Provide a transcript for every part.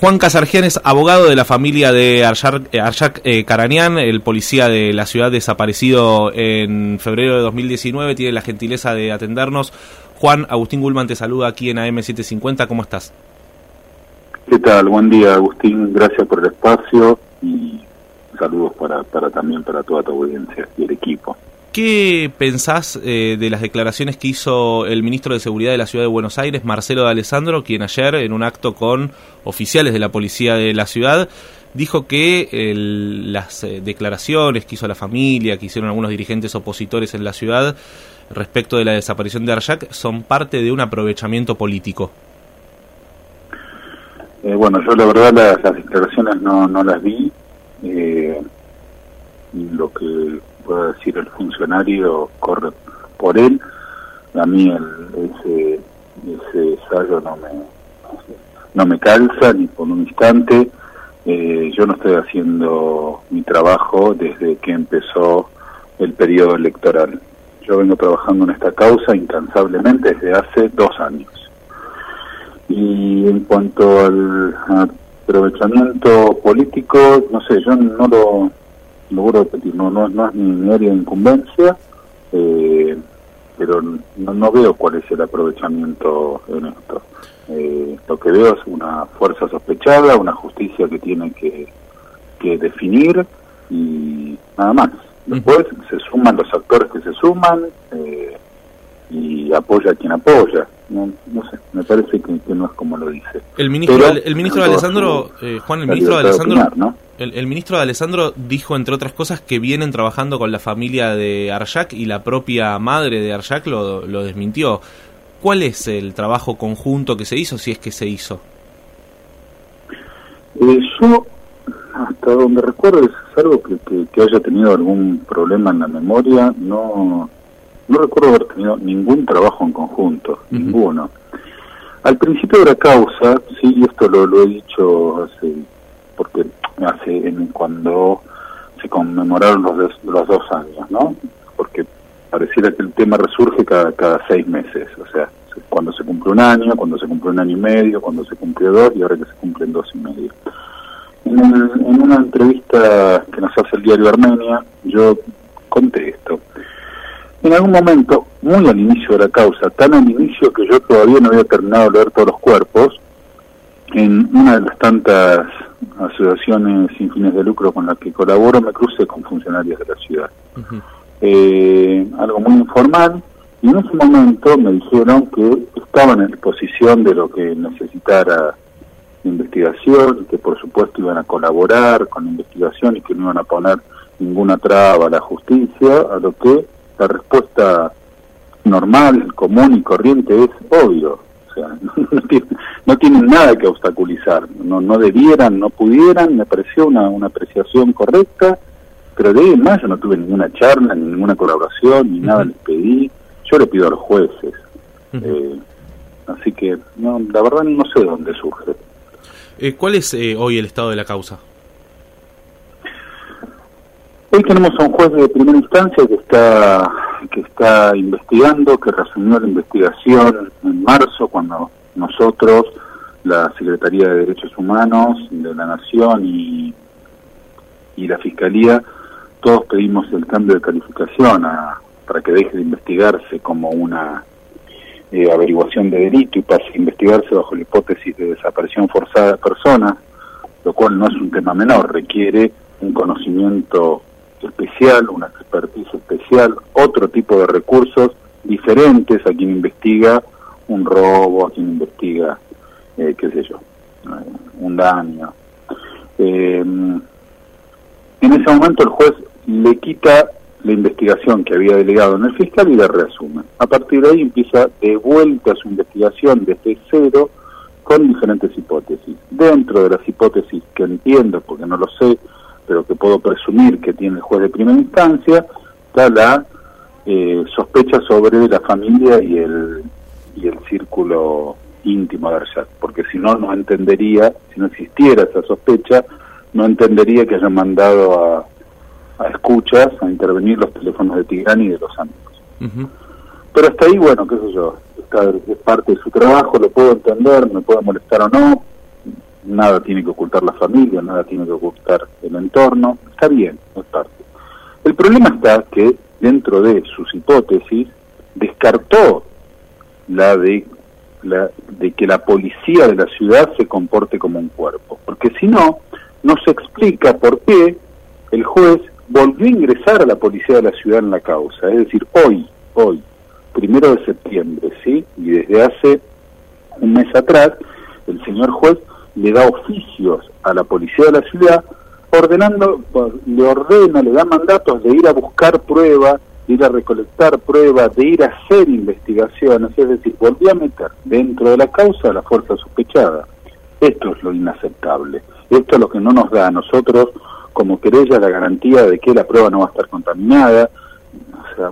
Juan Casargian es abogado de la familia de Arshak eh, el policía de la ciudad desaparecido en febrero de 2019. Tiene la gentileza de atendernos. Juan, Agustín Gulman te saluda aquí en AM750. ¿Cómo estás? ¿Qué tal? Buen día, Agustín. Gracias por el espacio y saludos para, para también para toda tu audiencia y el equipo. ¿Qué pensás eh, de las declaraciones que hizo el ministro de Seguridad de la Ciudad de Buenos Aires, Marcelo de Alessandro, quien ayer, en un acto con oficiales de la policía de la ciudad, dijo que las eh, declaraciones que hizo la familia, que hicieron algunos dirigentes opositores en la ciudad respecto de la desaparición de Arjak, son parte de un aprovechamiento político? Eh, bueno, yo la verdad las, declaraciones no, no las vi. lo que pueda decir el funcionario corre por él. A mí el, ese, ese ensayo no me, no me calza ni por un instante. Eh, yo no estoy haciendo mi trabajo desde que empezó el periodo electoral. Yo vengo trabajando en esta causa incansablemente desde hace dos años. Y en cuanto al aprovechamiento político, no sé, yo no lo, lo vuelvo a repetir, no, no, no es mi, área de incumbencia, eh, pero no, no veo cuál es el aprovechamiento en esto. Eh, lo que veo es una fuerza sospechada, una justicia que tiene que, que definir y nada más. Después se suman los actores que se suman eh, y apoya a quien apoya. No, no sé, me parece que, no es como lo dice. El ministro, el, ministro de Alessandro, Juan, el ministro de Alessandro, el, ministro de Alessandro dijo, entre otras cosas, que vienen trabajando con la familia de Arjak y la propia madre de Arjak lo, lo desmintió. ¿Cuál es el trabajo conjunto que se hizo, si es que se hizo? Eh, yo, hasta donde recuerdo, es algo que, que, haya tenido algún problema en la memoria. No, no recuerdo haber tenido ningún trabajo en conjunto, ninguno. Al principio de la causa, sí, y esto lo, lo he dicho hace, hace cuando se conmemoraron los, los dos años, ¿no? Porque pareciera que el tema resurge cada, cada seis meses, o sea, cuando se cumple un año, cuando se cumple un año y medio, cuando se cumple dos y ahora que se cumplen dos y medio. En, en una entrevista que nos hace el diario Armenia, yo conté esto. En algún momento, muy al inicio de la causa, tan al inicio que yo todavía no había terminado de leer todos los cuerpos, en una de las tantas asociaciones sin fines de lucro con las que colaboro, me crucé con funcionarios de la ciudad. Eh, algo muy informal, y en ese momento me dijeron que estaban en disposición de lo que necesitara investigación, que por supuesto iban a colaborar con la investigación y que no iban a poner ninguna traba a la justicia, a lo que la respuesta normal, común y corriente es obvio. Sea, no, tienen, nada que obstaculizar, no, no debieran, no pudieran, me pareció una, una apreciación correcta, pero de ahí en más yo no tuve ninguna charla, ni ninguna colaboración, ni nada les pedí, yo le pido a los jueces. eh, así que no, la verdad no sé dónde surge. Eh, ¿Cuál es eh, hoy el estado de la causa? Hoy tenemos a un juez de primera instancia que está que está investigando, que resumió la investigación en marzo cuando nosotros, la Secretaría de Derechos Humanos de la Nación y, y la Fiscalía, todos pedimos el cambio de calificación para que deje de investigarse como una eh, averiguación de delito y pase a investigarse bajo la hipótesis de desaparición forzada de personas, lo cual no es un tema menor, requiere un conocimiento especial, una expertise especial, otro tipo de recursos diferentes a quien investiga un robo, a quien investiga, eh, qué sé yo, eh, un daño. Eh, en ese momento el juez le quita la investigación que había delegado en el fiscal y la reasume. A partir de ahí empieza de vuelta su investigación desde cero con diferentes hipótesis. Dentro de las hipótesis que entiendo, porque no lo sé, pero que puedo presumir que tiene el juez de primera instancia, está la eh, sospecha sobre la familia y el, y el círculo íntimo de Arshad, porque si no, no entendería, si no existiera esa sospecha, no entendería que hayan mandado a, a escuchas a intervenir los teléfonos de Tigrani y de los amigos. Pero hasta ahí, bueno, qué sé yo, está, es parte de su trabajo, lo puedo entender, me puede molestar o no, nada tiene que ocultar la familia, nada tiene que ocultar el entorno, está bien, es parte. El problema está que dentro de sus hipótesis descartó la de la, de que la policía de la ciudad se comporte como un cuerpo, porque si no, no se explica por qué el juez volvió a ingresar a la policía de la ciudad en la causa, es decir, hoy, hoy, primero de septiembre, ¿sí? Y desde hace un mes atrás, el señor juez le da oficios a la policía de la ciudad, ordenando, le ordena, le da mandatos de ir a buscar pruebas, de ir a recolectar pruebas, de ir a hacer investigaciones, es decir, volvió a meter dentro de la causa a la fuerza sospechada. Esto es lo inaceptable. Esto es lo que no nos da a nosotros como querella la garantía de que la prueba no va a estar contaminada,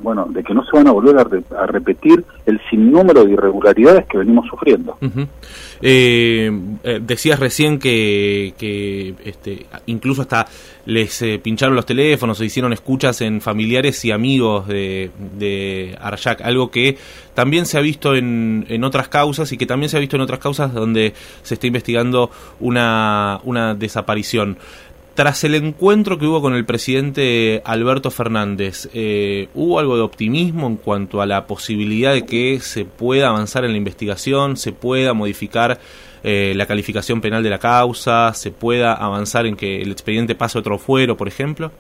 bueno, de que no se van a volver a, repetir el sinnúmero de irregularidades que venimos sufriendo. Eh, eh, decías recién que, que este, incluso hasta les eh, pincharon los teléfonos o hicieron escuchas en familiares y amigos de, de Arjak, algo que también se ha visto en, en otras causas y que también se ha visto en otras causas donde se está investigando una desaparición. Tras el encuentro que hubo con el presidente Alberto Fernández, eh, ¿hubo algo de optimismo en cuanto a la posibilidad de que se pueda avanzar en la investigación, se pueda modificar eh, la calificación penal de la causa, se pueda avanzar en que el expediente pase a otro fuero, por ejemplo?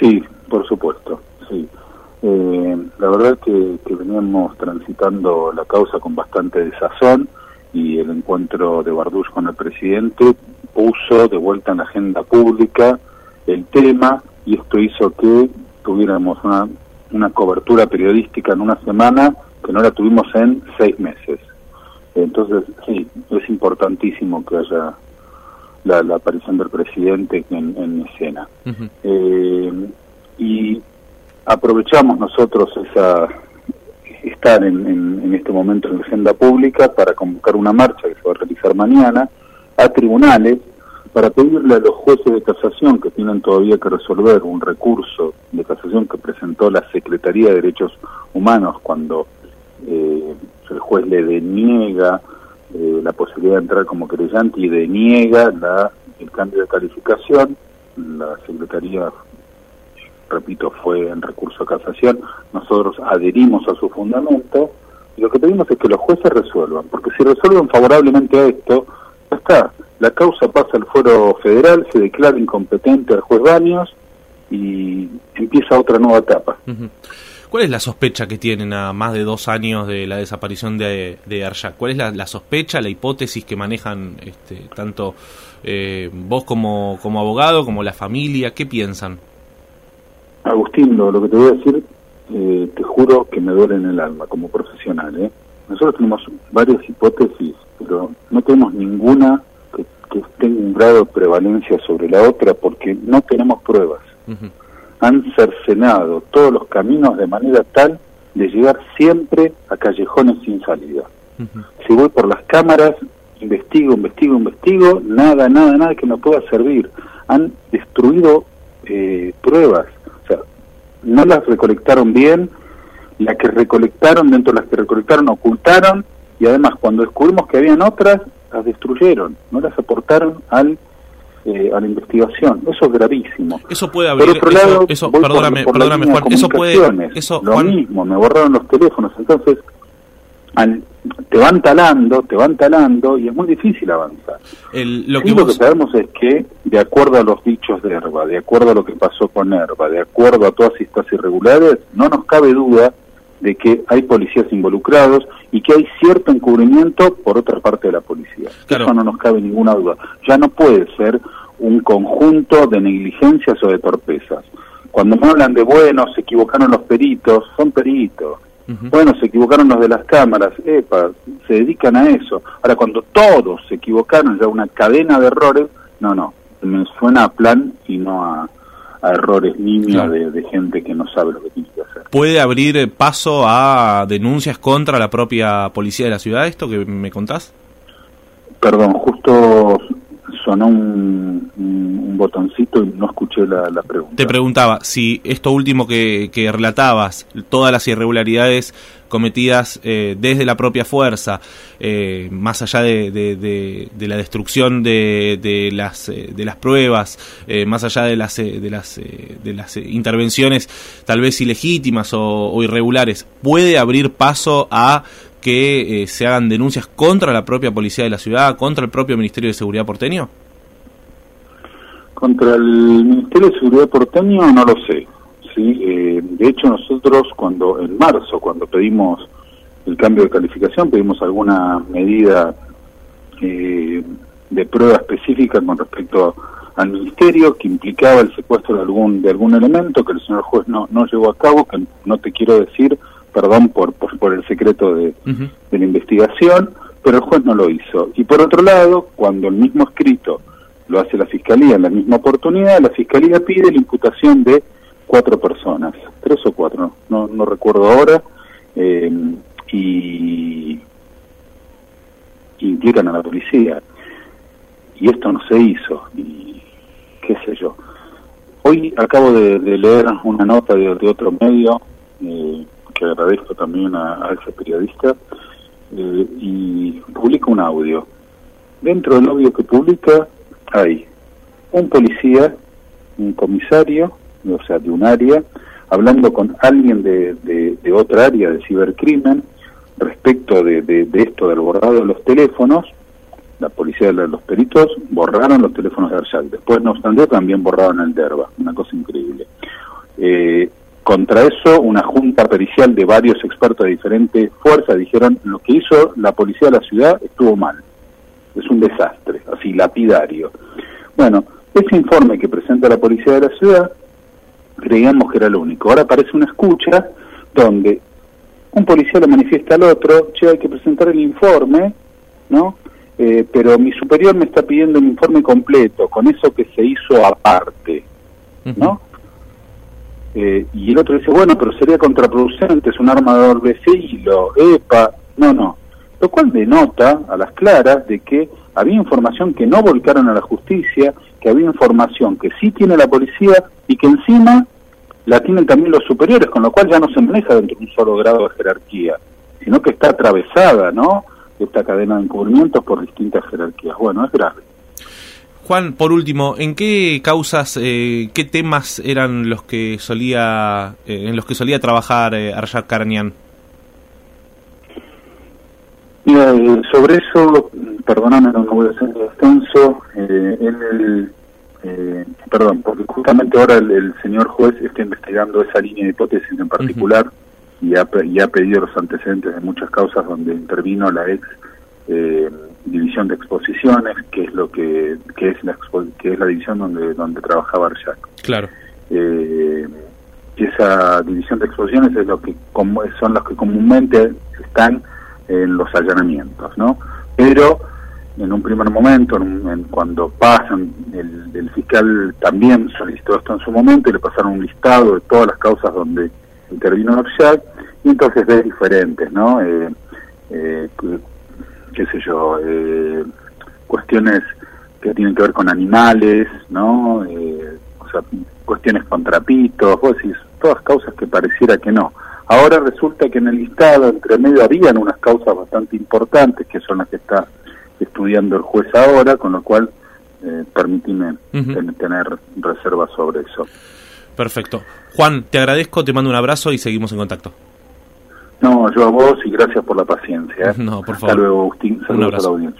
Sí, por supuesto, sí. Eh, la verdad que, que veníamos transitando la causa con bastante desazón y el encuentro de Bardús con el presidente puso de vuelta en la agenda pública el tema y esto hizo que tuviéramos una, una cobertura periodística en una semana que no la tuvimos en seis meses. Entonces, sí, es importantísimo que haya la, aparición del presidente en, en escena. Eh, y aprovechamos nosotros esa estar en, en, este momento en la agenda pública para convocar una marcha que se va a realizar mañana a tribunales para pedirle a los jueces de casación que tienen todavía que resolver un recurso de casación que presentó la Secretaría de Derechos Humanos cuando eh, el juez le deniega eh, la posibilidad de entrar como creyente y deniega la, el cambio de calificación. La Secretaría, repito, fue en recurso de casación. Nosotros adherimos a su fundamento y lo que pedimos es que los jueces resuelvan, porque si resuelven favorablemente a esto, ya está la causa pasa al fuero federal, se declara incompetente al juez Baños y empieza otra nueva etapa. ¿Cuál es la sospecha que tienen a más de dos años de la desaparición de, de ¿Cuál es la, sospecha, la hipótesis que manejan este, tanto eh, vos como, como abogado, como la familia? ¿Qué piensan? Agustín, lo, que te voy a decir, eh, te juro que me duele en el alma como profesional. ¿eh? Nosotros tenemos varias hipótesis, pero no tenemos ninguna que tenga un grado de prevalencia sobre la otra porque no tenemos pruebas. Han cercenado todos los caminos de manera tal de llegar siempre a callejones sin salida. Si voy por las cámaras, investigo, investigo, investigo, nada, nada, nada que me pueda servir. Han destruido eh, pruebas, o sea, no las recolectaron bien, las que recolectaron, dentro de las que recolectaron, ocultaron, y además cuando descubrimos que habían otras, las destruyeron, no las aportaron al eh, a la investigación. Eso es gravísimo. Eso puede abrir. Por otro lado, eso, perdóname, perdóname Juan, eso puede. Eso, lo mismo, me borraron los teléfonos. Entonces, te van talando, te van talando y es muy difícil avanzar. lo, que, lo que sabemos es que, de acuerdo a los dichos de Herba, de acuerdo a lo que pasó con Herba, de acuerdo a todas estas irregularidades, no nos cabe duda de que hay policías involucrados y que hay cierto encubrimiento por otra parte de la policía. Eso no nos cabe ninguna duda. Ya no puede ser un conjunto de negligencias o de torpezas. Cuando me hablan de, bueno, se equivocaron los peritos, son peritos. Bueno, se equivocaron los de las cámaras, epa, se dedican a eso. Ahora, cuando todos se equivocaron, ya una cadena de errores, no, no, me suena a plan y no a, errores niños de, de gente que no sabe lo que tiene que puede abrir paso a denuncias contra la propia policía de la ciudad, esto que me contás? Perdón, justo sonó un, un botoncito y no escuché la, pregunta. Te preguntaba si esto último que, relatabas, todas las irregularidades cometidas eh, desde la propia fuerza, eh, más allá de, la destrucción de, las, de las pruebas, más allá de las, de las, de las intervenciones tal vez ilegítimas o irregulares, puede abrir paso a que se hagan denuncias contra la propia policía de la ciudad, contra el propio Ministerio de Seguridad porteño? Contra el Ministerio de Seguridad porteño no lo sé. ¿sí? Eh, de hecho, nosotros cuando en marzo, cuando pedimos el cambio de calificación, pedimos alguna medida eh, de prueba específica con respecto al Ministerio que implicaba el secuestro de algún de algún elemento que el señor juez no, no llevó a cabo, que no te quiero decir, perdón por, por, el secreto de, de la investigación, pero el juez no lo hizo. Y por otro lado, cuando el mismo escrito lo hace la Fiscalía en la misma oportunidad, la Fiscalía pide la imputación de cuatro personas, tres o cuatro, no, no, recuerdo ahora, eh, y implican a la policía. Y esto no se hizo, y qué sé yo. Hoy acabo de, leer una nota de, otro medio, eh, que agradezco también a, ese periodista, eh, y publica un audio. Dentro del audio que publica hay un policía, un comisario, o sea, de un área, hablando con alguien de, de, otra área de cibercrimen respecto de, de, esto del borrado de los teléfonos. La policía de los peritos borraron los teléfonos de Arshak. Después, no obstante, también borraron el DERBA. Una cosa increíble. Eh, contra eso, una junta pericial de varios expertos de diferentes fuerzas dijeron lo que hizo la policía de la ciudad estuvo mal. Es un desastre, así lapidario. Bueno, ese informe que presenta la policía de la ciudad, creíamos que era lo único. Ahora aparece una escucha donde un policía le manifiesta al otro, che, hay que presentar el informe, ¿no? Eh, pero mi superior me está pidiendo el informe completo, con eso que se hizo aparte, ¿no? Eh, y el otro dice, bueno, pero sería contraproducente, es un arma de doble EPA, no, no. Lo cual denota a las claras de que había información que no volcaron a la justicia, que había información que sí tiene la policía y que encima la tienen también los superiores, con lo cual ya no se maneja dentro de un solo grado de jerarquía, sino que está atravesada, ¿no? Esta cadena de encubrimientos por distintas jerarquías. Bueno, es grave. Juan, por último, ¿en qué causas, eh, qué temas eran los que solía, eh, en los que solía trabajar eh, Arshad Karanian? Mira, eh, sobre eso, perdóname, no voy a hacer extenso, el, eh, perdón, porque justamente ahora el, señor juez está investigando esa línea de hipótesis en particular y, ha, y ha pedido los antecedentes de muchas causas donde intervino la ex eh, división de exposiciones, que es lo que, que es la que es la división donde donde trabajaba Arshak. Claro. Eh, y esa división de exposiciones es lo que como, son los que comúnmente están en los allanamientos, ¿no? Pero en un primer momento, en, cuando pasan, el, fiscal también solicitó esto en su momento y le pasaron un listado de todas las causas donde intervino Norshak y entonces ves diferentes, ¿no? Eh, eh, qué sé yo, eh, cuestiones que tienen que ver con animales, ¿no? o sea, cuestiones con trapitos, vos decís, todas causas que pareciera que no. Ahora resulta que en el listado, entre medio, habían unas causas bastante importantes, que son las que está estudiando el juez ahora, con lo cual eh, permitime tener reservas sobre eso. Perfecto. Juan, te agradezco, te mando un abrazo y seguimos en contacto. No, yo a vos y gracias por la paciencia. ¿eh? No, por favor. Hasta luego, Agustín. Saludos a la audiencia.